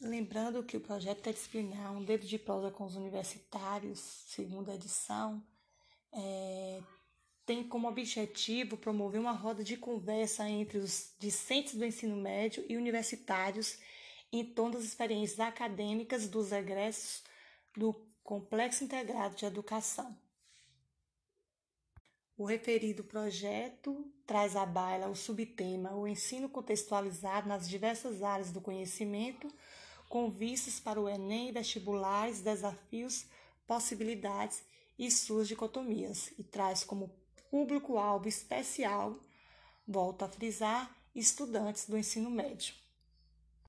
Lembrando que o projeto interdisciplinar Um Dedo de Prosa com os Universitários, segunda edição, é, tem como objetivo promover uma roda de conversa entre os discentes do ensino médio e universitários em torno das experiências acadêmicas dos egressos do Complexo Integrado de Educação. O referido projeto traz à baila o subtema O ensino contextualizado nas diversas áreas do conhecimento, com vistas para o Enem, vestibulares, desafios, possibilidades e suas dicotomias, e traz como público-alvo especial, volto a frisar, estudantes do ensino médio.